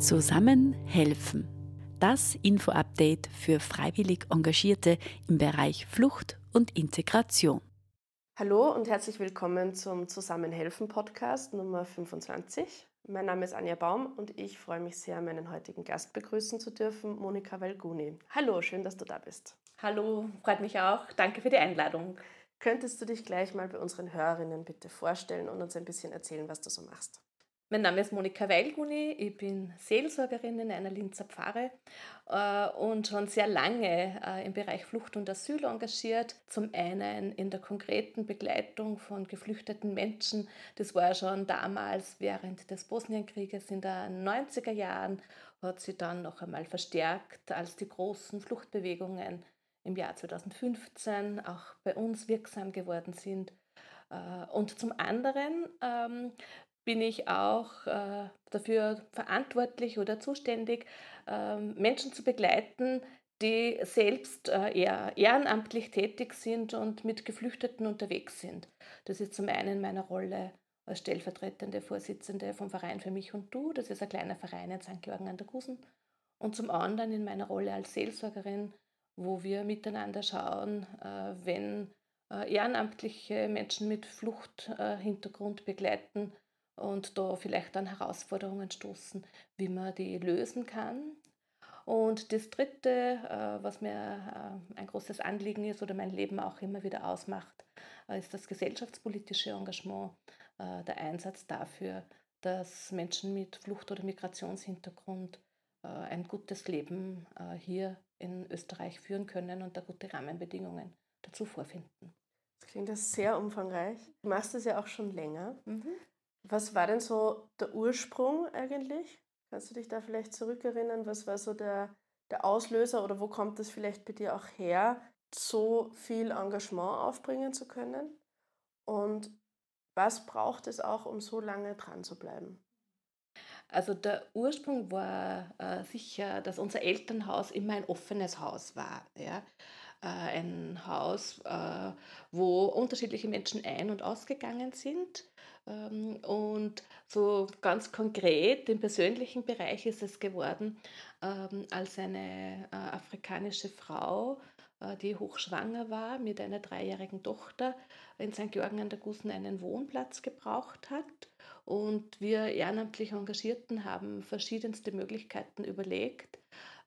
Zusammen helfen. Das Info-Update für freiwillig Engagierte im Bereich Flucht und Integration. Hallo und herzlich willkommen zum Zusammenhelfen Podcast Nummer 25. Mein Name ist Anja Baum und ich freue mich sehr, meinen heutigen Gast begrüßen zu dürfen, Monika Valguni. Hallo, schön, dass du da bist. Hallo, freut mich auch. Danke für die Einladung. Könntest du dich gleich mal bei unseren Hörerinnen bitte vorstellen und uns ein bisschen erzählen, was du so machst? Mein Name ist Monika Weilguni, ich bin Seelsorgerin in einer Linzer Pfarre äh, und schon sehr lange äh, im Bereich Flucht und Asyl engagiert. Zum einen in der konkreten Begleitung von geflüchteten Menschen. Das war schon damals während des Bosnienkrieges in den 90er Jahren, hat sie dann noch einmal verstärkt, als die großen Fluchtbewegungen im Jahr 2015 auch bei uns wirksam geworden sind. Äh, und zum anderen ähm, bin ich auch äh, dafür verantwortlich oder zuständig, äh, Menschen zu begleiten, die selbst äh, eher ehrenamtlich tätig sind und mit Geflüchteten unterwegs sind. Das ist zum einen meine Rolle als stellvertretende Vorsitzende vom Verein für mich und du. Das ist ein kleiner Verein in St. Georgen an der Gusen. Und zum anderen in meiner Rolle als Seelsorgerin, wo wir miteinander schauen, äh, wenn ehrenamtliche Menschen mit Fluchthintergrund begleiten, und da vielleicht an Herausforderungen stoßen, wie man die lösen kann. Und das Dritte, äh, was mir äh, ein großes Anliegen ist oder mein Leben auch immer wieder ausmacht, äh, ist das gesellschaftspolitische Engagement, der Einsatz dafür, dass Menschen mit Flucht- oder Migrationshintergrund ein gutes Leben hier in Österreich führen können und da gute Rahmenbedingungen dazu vorfinden. Das klingt das sehr umfangreich. Du machst das ja auch schon länger. Mhm. Was war denn so der Ursprung eigentlich? Kannst du dich da vielleicht zurückerinnern? Was war so der, der Auslöser oder wo kommt es vielleicht bei dir auch her, so viel Engagement aufbringen zu können? Und was braucht es auch, um so lange dran zu bleiben? Also der Ursprung war äh, sicher, dass unser Elternhaus immer ein offenes Haus war. Ja? Äh, ein Haus, äh, wo unterschiedliche Menschen ein- und ausgegangen sind. Ähm, und so ganz konkret im persönlichen Bereich ist es geworden, ähm, als eine äh, afrikanische Frau, die hochschwanger war, mit einer dreijährigen Tochter in St. Georgen an der Gusen einen Wohnplatz gebraucht hat. Und wir ehrenamtlich Engagierten haben verschiedenste Möglichkeiten überlegt,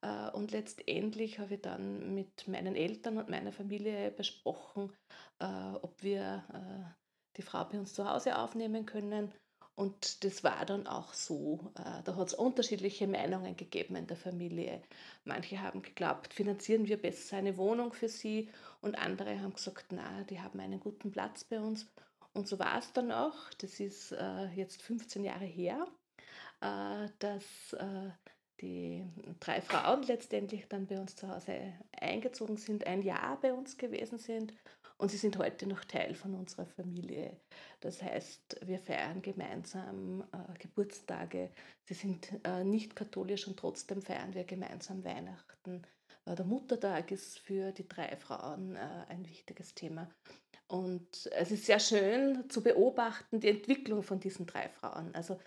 äh, und letztendlich habe ich dann mit meinen Eltern und meiner Familie besprochen, äh, ob wir äh, die Frau bei uns zu Hause aufnehmen können. Und das war dann auch so. Da hat es unterschiedliche Meinungen gegeben in der Familie. Manche haben geglaubt, finanzieren wir besser eine Wohnung für sie. Und andere haben gesagt, na, die haben einen guten Platz bei uns. Und so war es dann auch. Das ist jetzt 15 Jahre her, dass die drei Frauen letztendlich dann bei uns zu Hause eingezogen sind, ein Jahr bei uns gewesen sind und sie sind heute noch Teil von unserer Familie. Das heißt, wir feiern gemeinsam äh, Geburtstage. Sie sind äh, nicht katholisch und trotzdem feiern wir gemeinsam Weihnachten. Äh, der Muttertag ist für die drei Frauen äh, ein wichtiges Thema. Und es ist sehr schön zu beobachten, die Entwicklung von diesen drei Frauen. Also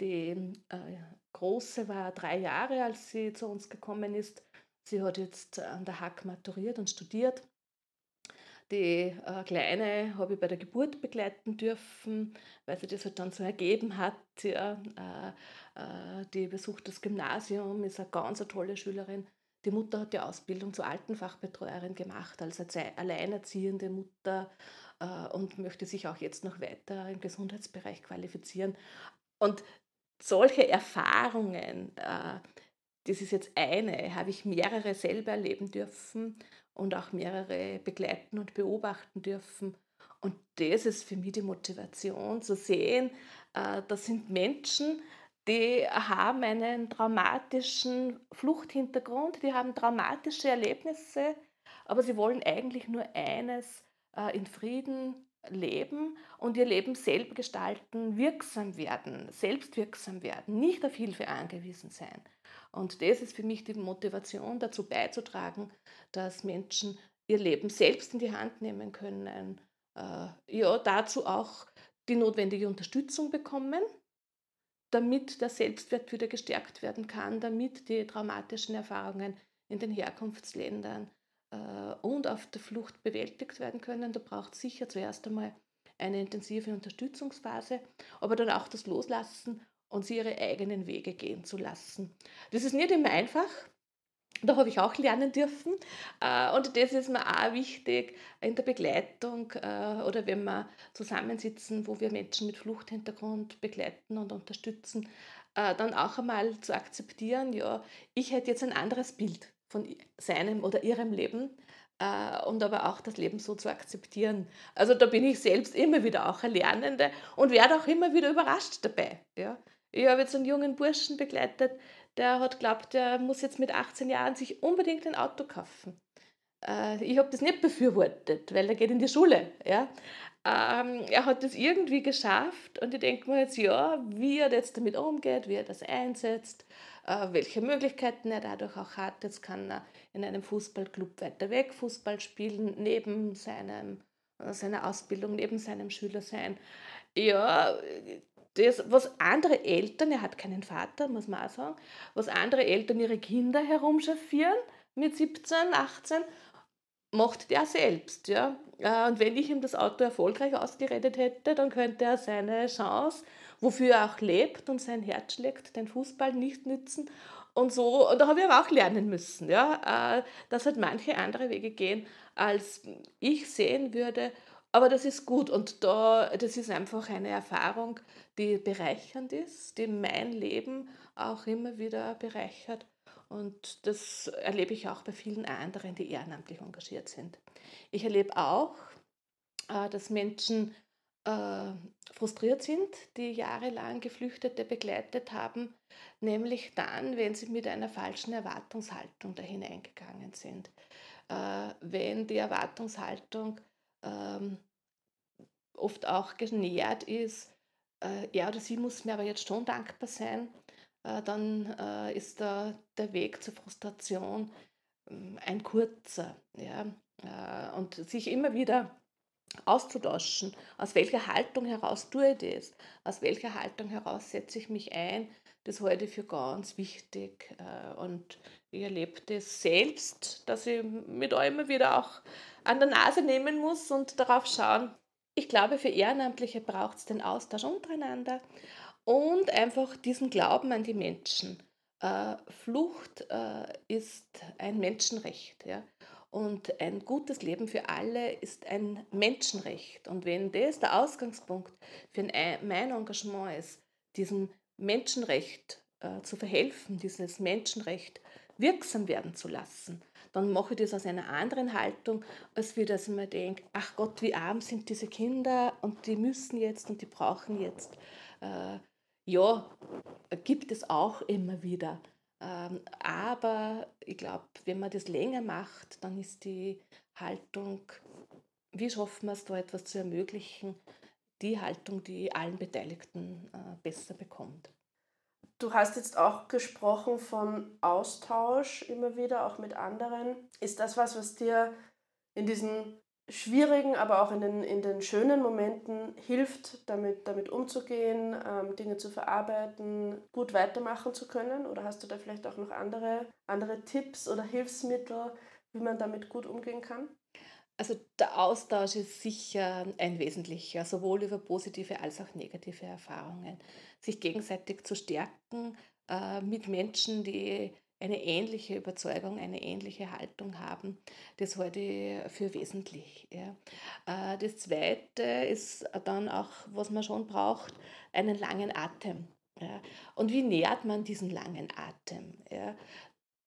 die äh, Große war drei Jahre, als sie zu uns gekommen ist. Sie hat jetzt an der Hack maturiert und studiert. Die äh, Kleine habe ich bei der Geburt begleiten dürfen, weil sie das halt dann so ergeben hat. Ja, äh, äh, die besucht das Gymnasium, ist eine ganz eine tolle Schülerin. Die Mutter hat die Ausbildung zur Altenfachbetreuerin gemacht, als alleinerziehende Mutter äh, und möchte sich auch jetzt noch weiter im Gesundheitsbereich qualifizieren. Und solche Erfahrungen, äh, das ist jetzt eine, habe ich mehrere selber erleben dürfen und auch mehrere begleiten und beobachten dürfen. Und das ist für mich die Motivation zu sehen, äh, das sind Menschen, die haben einen traumatischen Fluchthintergrund, die haben traumatische Erlebnisse, aber sie wollen eigentlich nur eines, äh, in Frieden leben und ihr Leben selber gestalten, wirksam werden, selbstwirksam werden, nicht auf Hilfe angewiesen sein. Und das ist für mich die Motivation, dazu beizutragen, dass Menschen ihr Leben selbst in die Hand nehmen können, äh, ja, dazu auch die notwendige Unterstützung bekommen, damit der Selbstwert wieder gestärkt werden kann, damit die traumatischen Erfahrungen in den Herkunftsländern und auf der Flucht bewältigt werden können. Da braucht es sicher zuerst einmal eine intensive Unterstützungsphase, aber dann auch das Loslassen und sie ihre eigenen Wege gehen zu lassen. Das ist nicht immer einfach. Da habe ich auch lernen dürfen. Äh, und das ist mir auch wichtig in der Begleitung äh, oder wenn wir zusammensitzen, wo wir Menschen mit Fluchthintergrund begleiten und unterstützen, äh, dann auch einmal zu akzeptieren, ja, ich hätte jetzt ein anderes Bild von seinem oder ihrem Leben und aber auch das Leben so zu akzeptieren. Also da bin ich selbst immer wieder auch eine Lernende und werde auch immer wieder überrascht dabei. Ja. Ich habe jetzt einen jungen Burschen begleitet, der hat glaubt, der muss jetzt mit 18 Jahren sich unbedingt ein Auto kaufen. Äh, ich habe das nicht befürwortet, weil er geht in die Schule. Ja? Ähm, er hat das irgendwie geschafft und ich denke mir jetzt, ja, wie er jetzt damit umgeht, wie er das einsetzt, äh, welche Möglichkeiten er dadurch auch hat. Jetzt kann er in einem Fußballclub weiter weg Fußball spielen, neben seinem, äh, seiner Ausbildung, neben seinem Schüler sein. Ja, das, was andere Eltern, er hat keinen Vater, muss man auch sagen, was andere Eltern ihre Kinder herumschaffieren mit 17, 18, macht der selbst. Ja? Äh, und wenn ich ihm das Auto erfolgreich ausgeredet hätte, dann könnte er seine Chance, wofür er auch lebt und sein Herz schlägt, den Fußball nicht nützen. Und so, und da habe ich aber auch lernen müssen, ja, äh, dass halt manche andere Wege gehen, als ich sehen würde. Aber das ist gut und da, das ist einfach eine Erfahrung, die bereichernd ist, die mein Leben auch immer wieder bereichert. Und das erlebe ich auch bei vielen anderen, die ehrenamtlich engagiert sind. Ich erlebe auch, äh, dass Menschen äh, frustriert sind, die jahrelang Geflüchtete begleitet haben, nämlich dann, wenn sie mit einer falschen Erwartungshaltung da hineingegangen sind. Äh, wenn die Erwartungshaltung ähm, oft auch genährt ist, äh, er oder sie muss mir aber jetzt schon dankbar sein, äh, dann äh, ist da der Weg zur Frustration ähm, ein kurzer. Ja? Äh, und sich immer wieder auszutauschen, aus welcher Haltung heraus tue ich das, aus welcher Haltung heraus setze ich mich ein, das halte ich für ganz wichtig. Äh, und ich erlebe das selbst, dass ich da immer wieder auch an der Nase nehmen muss und darauf schauen. Ich glaube, für Ehrenamtliche braucht es den Austausch untereinander und einfach diesen Glauben an die Menschen. Äh, Flucht äh, ist ein Menschenrecht. Ja? Und ein gutes Leben für alle ist ein Menschenrecht. Und wenn das der Ausgangspunkt für mein Engagement ist, diesem Menschenrecht äh, zu verhelfen, dieses Menschenrecht wirksam werden zu lassen, dann mache ich das aus einer anderen Haltung, als wie dass ich mir denke, ach Gott, wie arm sind diese Kinder und die müssen jetzt und die brauchen jetzt. Äh, ja, gibt es auch immer wieder. Ähm, aber ich glaube, wenn man das länger macht, dann ist die Haltung, wie schaffen wir es da etwas zu ermöglichen, die Haltung, die allen Beteiligten äh, besser bekommt. Du hast jetzt auch gesprochen von Austausch immer wieder, auch mit anderen. Ist das was, was dir in diesen schwierigen, aber auch in den, in den schönen Momenten hilft, damit, damit umzugehen, ähm, Dinge zu verarbeiten, gut weitermachen zu können? Oder hast du da vielleicht auch noch andere, andere Tipps oder Hilfsmittel, wie man damit gut umgehen kann? Also der Austausch ist sicher ein wesentlicher, sowohl über positive als auch negative Erfahrungen. Sich gegenseitig zu stärken äh, mit Menschen, die eine ähnliche Überzeugung, eine ähnliche Haltung haben, das halte ich für wesentlich. Ja. Äh, das Zweite ist dann auch, was man schon braucht, einen langen Atem. Ja. Und wie nährt man diesen langen Atem? Ja?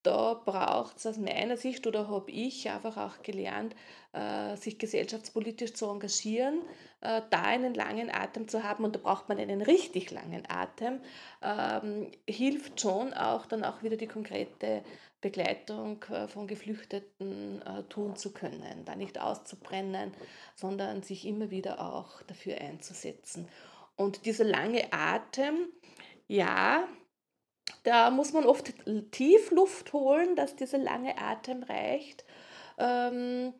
Da braucht es aus meiner Sicht oder habe ich einfach auch gelernt, äh, sich gesellschaftspolitisch zu engagieren, äh, da einen langen Atem zu haben und da braucht man einen richtig langen Atem, ähm, hilft schon auch dann auch wieder die konkrete Begleitung äh, von Geflüchteten tun zu können, da nicht auszubrennen, sondern sich immer wieder auch dafür einzusetzen. Und dieser lange Atem, ja, da muss man oft tief Luft holen, dass dieser lange Atem reicht. Ähm,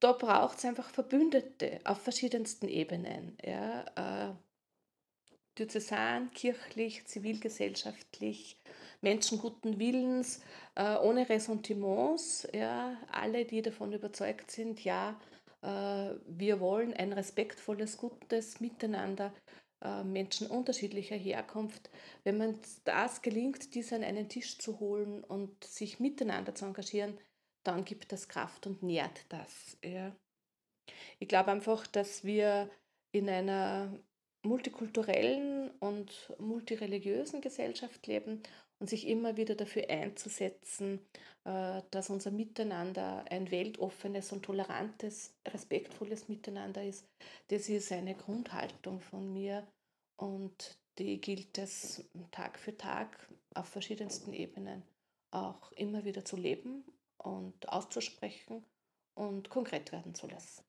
da braucht es einfach Verbündete auf verschiedensten Ebenen. Ja. Äh, diözesan, kirchlich, zivilgesellschaftlich, Menschen guten Willens, äh, ohne Ressentiments, ja, alle, die davon überzeugt sind, ja, äh, wir wollen ein respektvolles, gutes Miteinander, Menschen unterschiedlicher Herkunft. Wenn man das gelingt, diese an einen Tisch zu holen und sich miteinander zu engagieren, dann gibt das Kraft und nährt das. Ja. Ich glaube einfach, dass wir in einer multikulturellen und multireligiösen Gesellschaft leben und sich immer wieder dafür einzusetzen, äh, dass unser Miteinander ein weltoffenes und tolerantes, respektvolles Miteinander ist. Das ist eine Grundhaltung von mir und die gilt es Tag für Tag auf verschiedensten Ebenen auch immer wieder zu leben und auszusprechen und konkret werden zu lassen.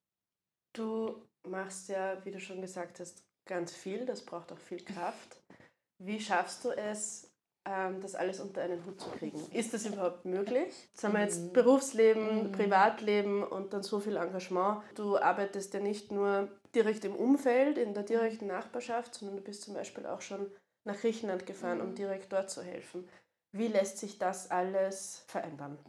Du machst ja, wie du schon gesagt hast, ganz viel, das braucht auch viel Kraft. Wie schaffst du es, ähm, das alles unter einen Hut zu kriegen? Ist das überhaupt möglich? Jetzt haben wir jetzt mhm. Berufsleben, mhm. Privatleben und dann so viel Engagement. Du arbeitest ja nicht nur direkt im Umfeld, in der direkten Nachbarschaft, sondern du bist zum Beispiel auch schon nach Griechenland gefahren, um mhm. direkt dort zu helfen. Wie lässt sich das alles vereinbaren?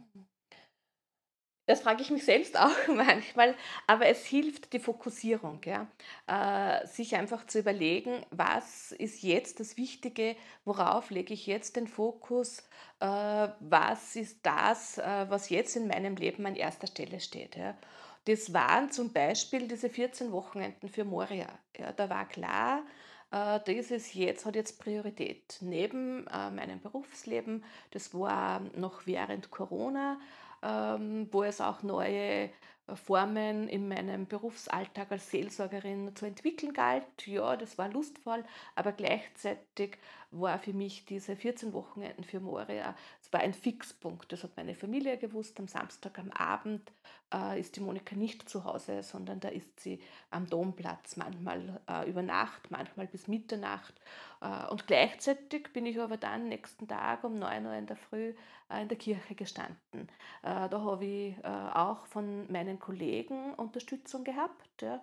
Das frage ich mich selbst auch manchmal, aber es hilft die Fokussierung, ja? Äh, sich einfach zu überlegen, was ist jetzt das Wichtige, worauf lege ich jetzt den Fokus, äh, was ist das, äh, was jetzt in meinem Leben an erster Stelle steht. Ja? Das waren zum Beispiel diese 14 Wochenenden für Moria. Ja? Da war klar, äh, das jetzt, hat jetzt Priorität. Neben äh, meinem Berufsleben, das war noch während Corona, ähm, wo es auch neue äh, Formen in meinem Berufsalltag als Seelsorgerin zu entwickeln galt. Ja, das war lustvoll, aber gleichzeitig war für mich diese 14 Wochenenden für Moria, es war ein Fixpunkt. Das hat meine Familie gewusst. Am Samstag am Abend äh, ist die Monika nicht zu Hause, sondern da ist sie am Domplatz, manchmal äh, über Nacht, manchmal bis Mitternacht. Äh, und gleichzeitig bin ich aber dann nächsten Tag um 9 Uhr in der Früh äh, in der Kirche gestanden. Äh, da habe ich äh, auch von meinen Kollegen Unterstützung gehabt, ja,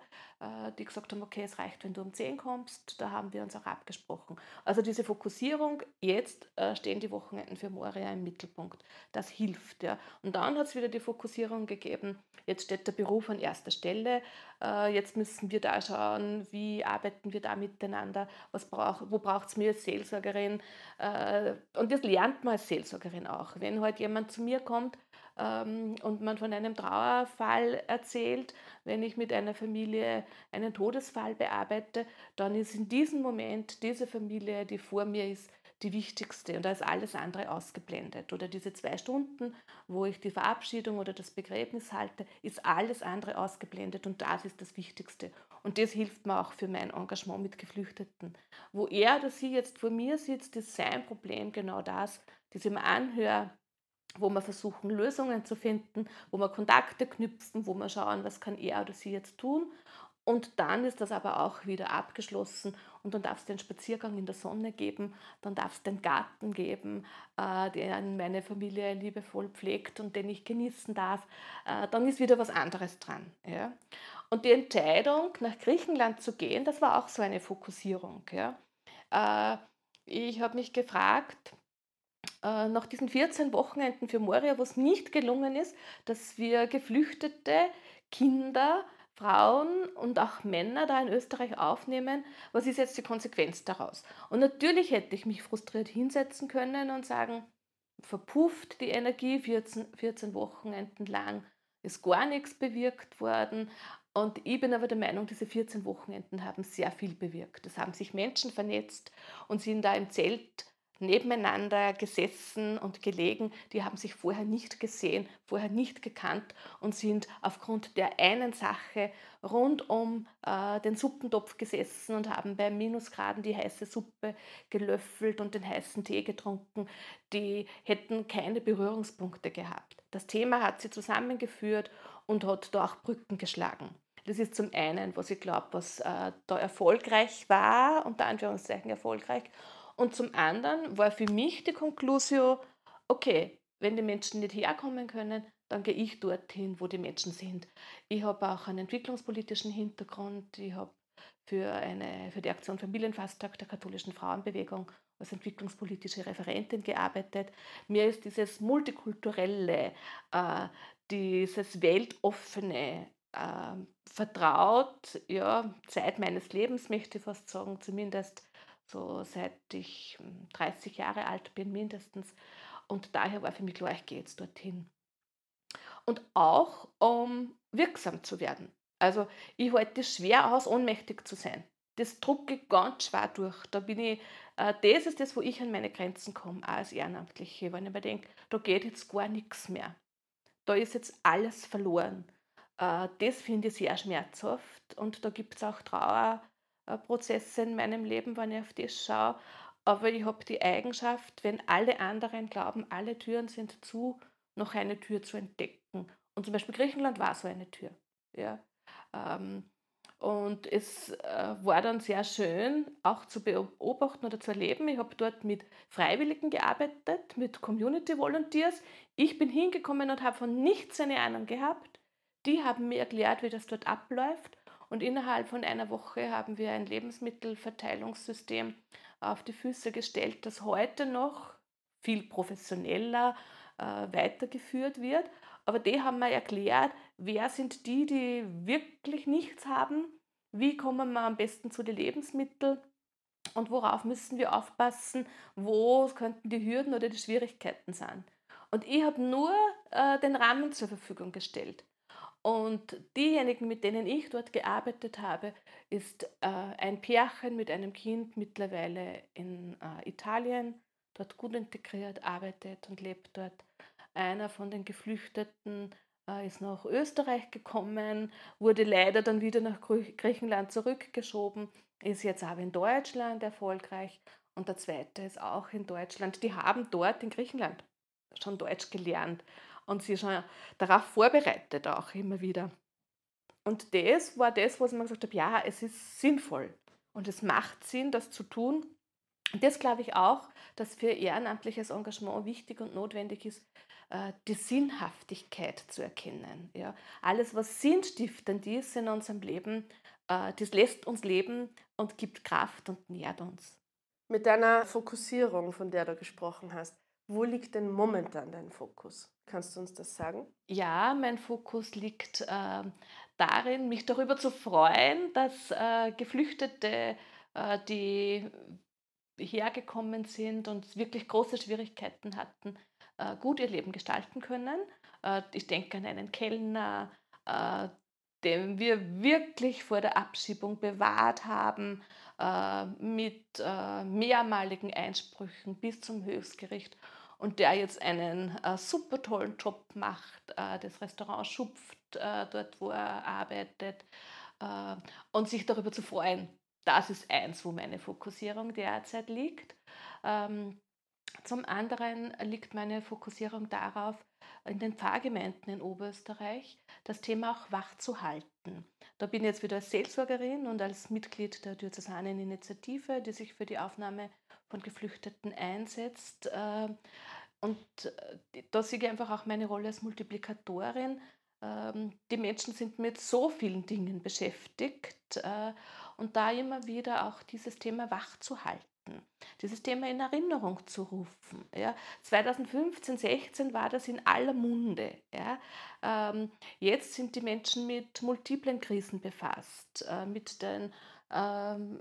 die gesagt haben, okay, es reicht, wenn du um 10 kommst. Da haben wir uns auch abgesprochen. Also diese jetzt stehen die Wochenenden für Moria im Mittelpunkt. Das hilft. Ja. Und dann hat es wieder die Fokussierung gegeben, jetzt steht der Beruf an erster Stelle. Jetzt müssen wir da schauen, wie arbeiten wir da miteinander, was brauch, wo braucht es mir als Seelsorgerin. Und das lernt man als Seelsorgerin auch wenn halt jemand zu mir kommt ähm, und man von einem Trauerfall erzählt, wenn ich mit einer Familie einen Todesfall bearbeite, dann ist in diesem Moment diese Familie, die vor mir ist, die wichtigste und da ist alles andere ausgeblendet. Oder diese zwei Stunden, wo ich die Verabschiedung oder das Begräbnis halte, ist alles andere ausgeblendet und das ist das Wichtigste. Und das hilft mir auch für mein Engagement mit Geflüchteten. Wo er oder sie jetzt vor mir sitzt, ist sein Problem genau das, das ich mir anhöre, wo wir versuchen, Lösungen zu finden, wo wir Kontakte knüpfen, wo wir schauen, was kann er oder sie jetzt tun. Und dann ist das aber auch wieder abgeschlossen und dann darf es den Spaziergang in der Sonne geben, dann darf es den Garten geben, äh, den meine Familie liebevoll pflegt und den ich genießen darf. Äh, dann ist wieder was anderes dran. Ja? Und die Entscheidung, nach Griechenland zu gehen, das war auch so eine Fokussierung. Ja? Äh, ich habe mich gefragt, äh, nach diesen 14 Wochenenden für Moria, wo es nicht gelungen ist, dass wir geflüchtete Kinder, Frauen und auch Männer da in Österreich aufnehmen, was ist jetzt die Konsequenz daraus? Und natürlich hätte ich mich frustriert hinsetzen können und sagen, verpufft die Energie 14, 14 Wochenenden lang, ist gar nichts bewirkt worden. Und ich bin aber der Meinung, diese 14 Wochenenden haben sehr viel bewirkt. Es haben sich Menschen vernetzt und sind da im Zelt nebeneinander gesessen und gelegen, die haben sich vorher nicht gesehen, vorher nicht gekannt und sind aufgrund der einen Sache rund um äh, den Suppentopf gesessen und haben bei Minusgraden die heiße Suppe gelöffelt und den heißen Tee getrunken. Die hätten keine Berührungspunkte gehabt. Das Thema hat sie zusammengeführt und hat da auch Brücken geschlagen. Das ist zum einen, was ich glaube, was äh, da erfolgreich war, unter Anführungszeichen erfolgreich. Und zum anderen war für mich die Konklusio, okay, wenn die Menschen nicht herkommen können, dann gehe ich dorthin, wo die Menschen sind. Ich habe auch einen entwicklungspolitischen Hintergrund. Ich habe für, für die Aktion Familienfasttag der katholischen Frauenbewegung als entwicklungspolitische Referentin gearbeitet. Mir ist dieses multikulturelle, äh, dieses weltoffene äh, vertraut, ja, Zeit meines Lebens möchte ich fast sagen, zumindest so seit ich 30 hm, Jahre alt bin mindestens. Und daher war für mich klar, ich gehe jetzt dorthin. Und auch um wirksam zu werden. Also ich halte es schwer aus, ohnmächtig zu sein. Das drucke ich ganz schwer durch. Da bin ich, äh, das ist das, wo ich an meine Grenzen komme, auch als Ehrenamtliche. Wenn ich mir denke, da geht jetzt gar nichts mehr. Da ist jetzt alles verloren. Äh, das finde ich sehr schmerzhaft und da gibt es auch Trauerprozesse in meinem Leben, wenn ich auf das schaue. Aber ich habe die Eigenschaft, wenn alle anderen glauben, alle Türen sind zu, noch eine Tür zu entdecken. Und zum Beispiel Griechenland war so eine Tür. Ja. Ähm, und es äh, war dann sehr schön, auch zu beobachten oder zu erleben. Ich habe dort mit Freiwilligen gearbeitet, mit Community Volunteers. Ich bin hingekommen und habe von nichts eine Ahnung gehabt. Die haben mir erklärt, wie das dort abläuft. Und innerhalb von einer Woche haben wir ein Lebensmittelverteilungssystem auf die Füße gestellt, das heute noch viel professioneller äh, weitergeführt wird. Aber die haben mir erklärt, wer sind die, die wirklich nichts haben, wie kommen wir am besten zu den Lebensmitteln und worauf müssen wir aufpassen, wo könnten die Hürden oder die Schwierigkeiten sein. Und ich habe nur äh, den Rahmen zur Verfügung gestellt. Und diejenigen, mit denen ich dort gearbeitet habe, ist äh, ein Pärchen mit einem Kind mittlerweile in äh, Italien, dort gut integriert, arbeitet und lebt dort. Einer von den Geflüchteten äh, ist nach Österreich gekommen, wurde leider dann wieder nach Griechenland zurückgeschoben, ist jetzt aber in Deutschland erfolgreich. Und der zweite ist auch in Deutschland. Die haben dort in Griechenland schon Deutsch gelernt und sie schon darauf vorbereitet auch immer wieder. Und das war das, was ich mir gesagt habe, ja, es ist sinnvoll und es macht Sinn, das zu tun. Und das glaube ich auch, dass für ehrenamtliches Engagement wichtig und notwendig ist, äh, die Sinnhaftigkeit zu erkennen. Ja. Alles, was sinnstiftend ist in unserem Leben, äh, das lässt uns leben und gibt Kraft und nährt uns. Mit deiner Fokussierung, von der du gesprochen hast, wo liegt denn momentan dein Fokus? Kannst du uns das sagen? Ja, mein Fokus liegt äh, darin, mich darüber zu freuen, dass äh, Geflüchtete, äh, die hergekommen sind und wirklich große Schwierigkeiten hatten, äh, gut ihr Leben gestalten können. Äh, ich denke an einen Kellner, äh, den wir wirklich vor der Abschiebung bewahrt haben, mit mehrmaligen Einsprüchen bis zum Höchstgericht und der jetzt einen äh, super tollen Job macht, äh, das Restaurant schupft äh, dort, wo er arbeitet äh, und sich darüber zu freuen. Das ist eins, wo meine Fokussierung derzeit liegt. Ähm, zum anderen liegt meine Fokussierung darauf, in den Pfarrgemeinden in Oberösterreich das Thema auch wach zu halten. Da bin ich jetzt wieder als Seelsorgerin und als Mitglied der Diözesanen Initiative, die sich für die Aufnahme von Geflüchteten einsetzt. Äh, und äh, da sehe ich einfach auch meine Rolle als Multiplikatorin. Ähm, die Menschen sind mit so vielen Dingen beschäftigt äh, und da immer wieder auch dieses Thema wach zu halten, dieses Thema in Erinnerung zu rufen. Ja. 2015, 16 war das in aller Munde. Ähm, jetzt sind die Menschen mit multiplen Krisen befasst, mit den ähm,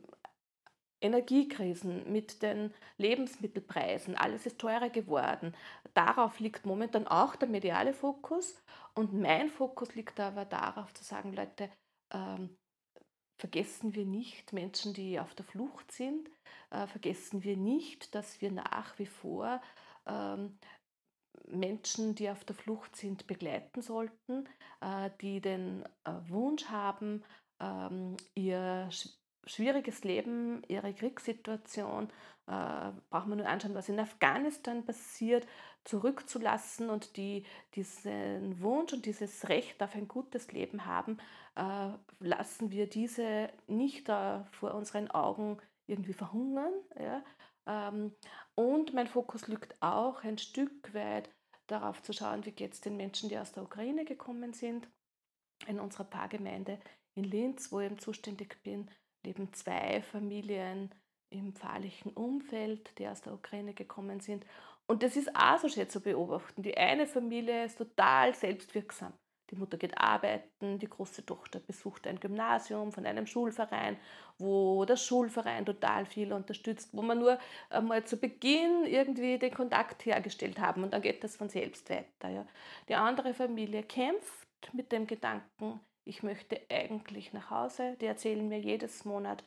Energiekrisen, mit den Lebensmittelpreisen, alles ist teurer geworden. Darauf liegt momentan auch der mediale Fokus und mein Fokus liegt aber darauf zu sagen, Leute, ähm, vergessen wir nicht Menschen, die auf der Flucht sind, äh, vergessen wir nicht, dass wir nach wie vor ähm, Menschen, die auf der Flucht sind, begleiten sollten, äh, die den äh, Wunsch haben, ähm, ihr schwieriges Leben, ihre Kriegssituation, äh, braucht man nur anschauen, was in Afghanistan passiert, zurückzulassen und die diesen Wunsch und dieses Recht auf ein gutes Leben haben, äh, lassen wir diese nicht äh, vor unseren Augen irgendwie verhungern. Ja? Ähm, und mein Fokus liegt auch ein Stück weit darauf zu schauen, wie geht es den Menschen, die aus der Ukraine gekommen sind. In unserer Pfarrgemeinde in Linz, wo ich zuständig bin, leben zwei Familien im pfarrlichen Umfeld, die aus der Ukraine gekommen sind. Und das ist auch so schön zu beobachten. Die eine Familie ist total selbstwirksam. Die Mutter geht arbeiten, die große Tochter besucht ein Gymnasium von einem Schulverein, wo der Schulverein total viel unterstützt, wo man nur einmal zu Beginn irgendwie den Kontakt hergestellt haben und dann geht das von selbst weiter. Ja. Die andere Familie kämpft mit dem Gedanken, ich möchte eigentlich nach Hause. Die erzählen mir jedes Monat,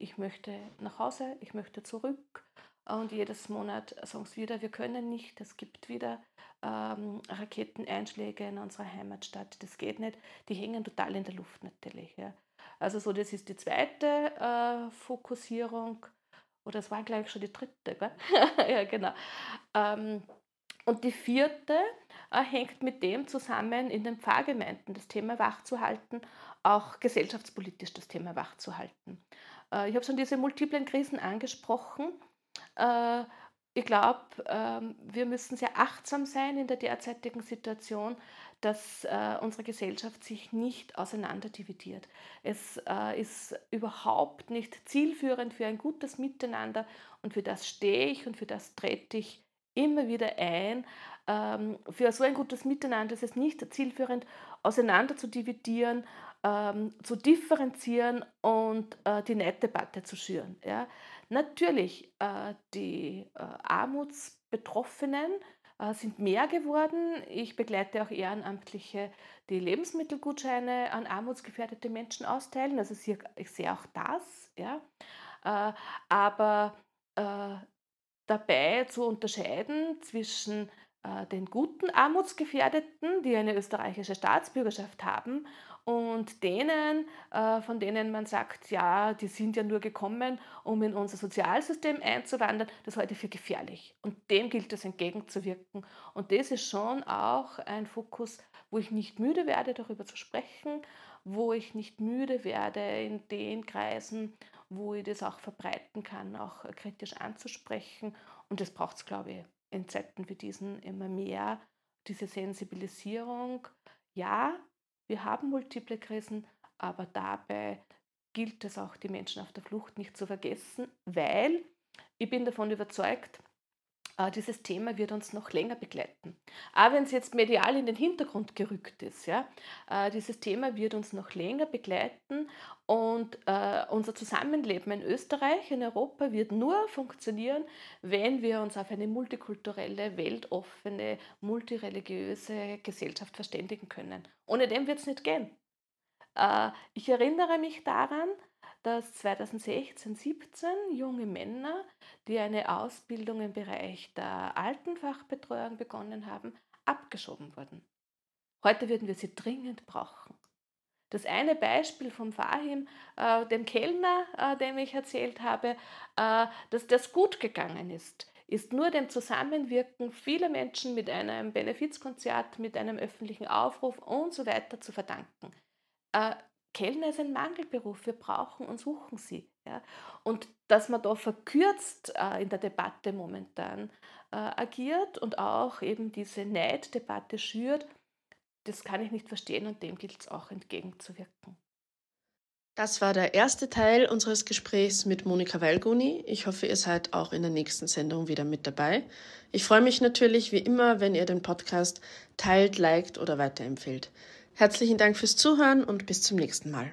ich möchte nach Hause, ich möchte zurück. Und jedes Monat sagen sie wieder, wir können nicht, es gibt wieder ähm, Raketeneinschläge in unserer Heimatstadt, das geht nicht. Die hängen total in der Luft natürlich. Ja. Also so, das ist die zweite äh, Fokussierung. Oder es war, glaube ich, schon die dritte. ja, genau. Ähm, und die vierte hängt mit dem zusammen, in den Pfarrgemeinden das Thema wachzuhalten, auch gesellschaftspolitisch das Thema wachzuhalten. Äh, ich habe schon diese multiplen Krisen angesprochen. Äh, ich glaube, ähm, wir müssen sehr achtsam sein in der derzeitigen Situation, dass äh, unsere Gesellschaft sich nicht auseinanderdividiert. Es äh, ist überhaupt nicht zielführend für ein gutes Miteinander und für das stehe ich und für das trete ich immer wieder ein. Ähm, für so ein gutes Miteinander ist es nicht zielführend, auseinander zu dividieren, ähm, zu differenzieren und die Neiddebatte zu schüren. Ja. Natürlich, äh, die äh, Armutsbetroffenen äh, sind mehr geworden. Ich begleite auch Ehrenamtliche, die Lebensmittelgutscheine an armutsgefährdete Menschen austeilen. Also ich sehe auch das. Ja. aber dabei zu unterscheiden zwischen den guten Armutsgefährdeten, die eine österreichische Staatsbürgerschaft haben, und denen, äh, von denen man sagt, ja, die sind ja nur gekommen, um in unser Sozialsystem einzuwandern, das halte ich für gefährlich. Und dem gilt es entgegenzuwirken. Und das ist schon auch ein Fokus, wo ich nicht müde werde, darüber zu sprechen, wo ich nicht müde werde, in den Kreisen, wo ich das auch verbreiten kann, auch kritisch anzusprechen. Und das braucht es, glaube ich, in Zeiten wie diesen immer mehr, diese Sensibilisierung. Ja, wir haben multiple Krisen, aber dabei gilt es auch, die Menschen auf der Flucht nicht zu vergessen, weil ich bin davon überzeugt, dieses Thema wird uns noch länger begleiten. Aber wenn es jetzt medial in den Hintergrund gerückt ist, ja, äh, dieses Thema wird uns noch länger begleiten und äh, unser Zusammenleben in Österreich, in Europa wird nur funktionieren, wenn wir uns auf eine multikulturelle, weltoffene, multireligiöse Gesellschaft verständigen können. Ohne dem wird es nicht gehen. ich erinnere mich daran, dass 2016, 17 junge Männer, die eine Ausbildung im Bereich der Altenfachbetreuung begonnen haben, abgeschoben wurden. Heute würden wir sie dringend brauchen. Das eine Beispiel vom Fahim, äh, dem Kellner, äh, dem ich erzählt habe, äh, dass das gut gegangen ist, ist nur dem Zusammenwirken vieler Menschen mit einem Benefizkonzert, mit einem öffentlichen Aufruf und so weiter zu verdanken. Kellner ist ein Mangelberuf, wir brauchen und suchen sie. Ja? Und dass man da verkürzt äh, in der Debatte momentan äh, agiert und auch eben diese Neiddebatte schürt, das kann ich nicht verstehen und dem gilt es auch entgegenzuwirken. Das war der erste Teil unseres Gesprächs mit Monika Weilguni. Ich hoffe, ihr seid auch in der nächsten Sendung wieder mit dabei. Ich freue mich natürlich wie immer, wenn ihr den Podcast teilt, liked oder weiterempfehlt. Herzlichen Dank fürs Zuhören und bis zum nächsten Mal.